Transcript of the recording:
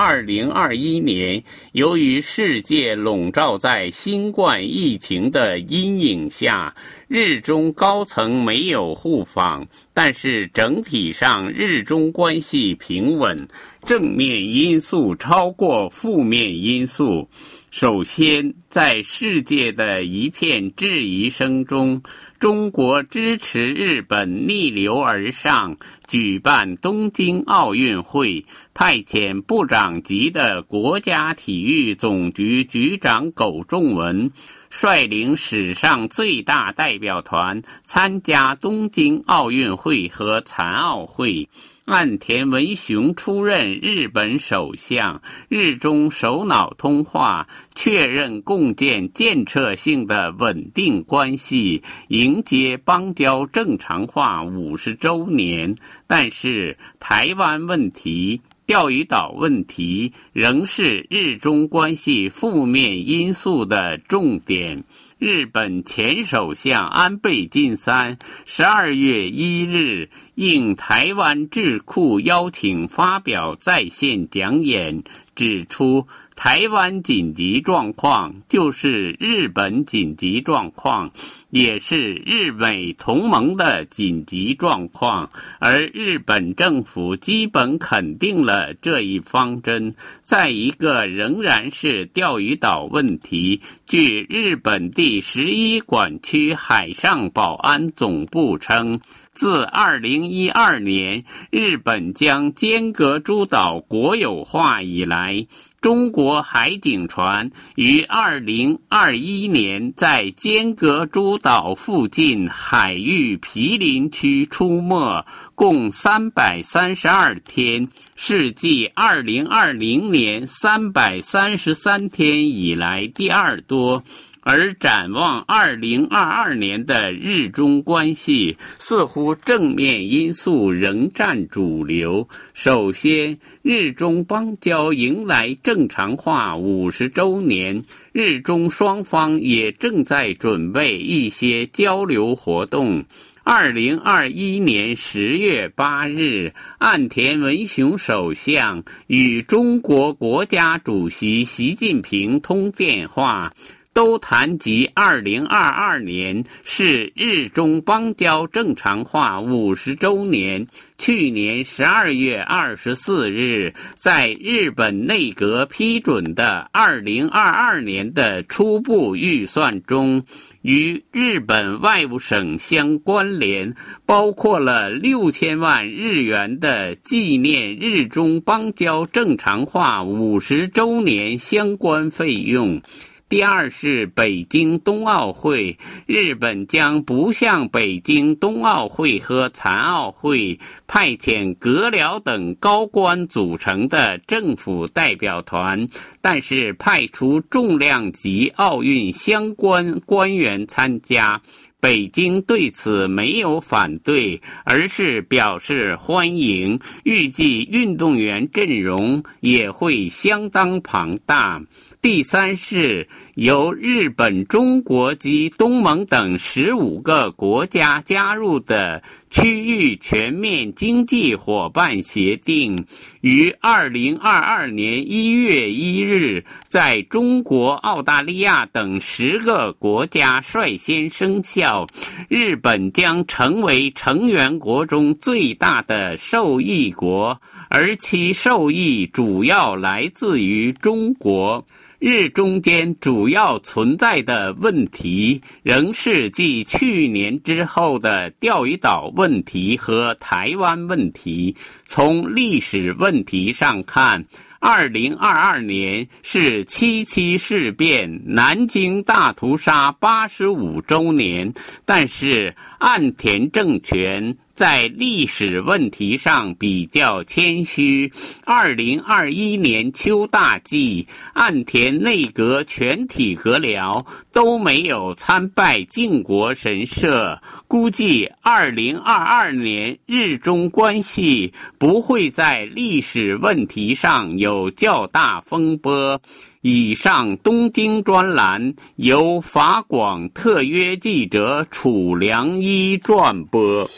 二零二一年，由于世界笼罩在新冠疫情的阴影下，日中高层没有互访，但是整体上日中关系平稳，正面因素超过负面因素。首先，在世界的一片质疑声中，中国支持日本逆流而上，举办东京奥运会，派遣部长级的国家体育总局局长苟仲文率领史上最大代表团参加东京奥运会和残奥会。岸田文雄出任日本首相，日中首脑通话，确认共建建设性的稳定关系，迎接邦交正常化五十周年。但是，台湾问题、钓鱼岛问题仍是日中关系负面因素的重点。日本前首相安倍晋三十二月一日应台湾智库邀请发表在线讲演，指出。台湾紧急状况就是日本紧急状况，也是日美同盟的紧急状况，而日本政府基本肯定了这一方针。再一个，仍然是钓鱼岛问题。据日本第十一管区海上保安总部称。自二零一二年日本将尖阁诸岛国有化以来，中国海警船于二零二一年在尖阁诸岛附近海域毗邻区出没，共三百三十二天，是继二零二零年三百三十三天以来第二多。而展望二零二二年的日中关系，似乎正面因素仍占主流。首先，日中邦交迎来正常化五十周年，日中双方也正在准备一些交流活动。二零二一年十月八日，岸田文雄首相与中国国家主席习近平通电话。都谈及二零二二年是日中邦交正常化五十周年。去年十二月二十四日，在日本内阁批准的二零二二年的初步预算中，与日本外务省相关联，包括了六千万日元的纪念日中邦交正常化五十周年相关费用。第二是北京冬奥会，日本将不向北京冬奥会和残奥会派遣阁僚等高官组成的政府代表团，但是派出重量级奥运相关官员参加。北京对此没有反对，而是表示欢迎。预计运动员阵容也会相当庞大。第三是由日本、中国及东盟等十五个国家加入的区域全面经济伙伴协定，于二零二二年一月一日在中国、澳大利亚等十个国家率先生效。日本将成为成员国中最大的受益国，而其受益主要来自于中国。日中间主要存在的问题，仍是继去年之后的钓鱼岛问题和台湾问题。从历史问题上看，二零二二年是七七事变、南京大屠杀八十五周年，但是岸田政权。在历史问题上比较谦虚。二零二一年秋大祭，岸田内阁全体阁僚都没有参拜靖国神社，估计二零二二年日中关系不会在历史问题上有较大风波。以上东京专栏由法广特约记者楚良一转播。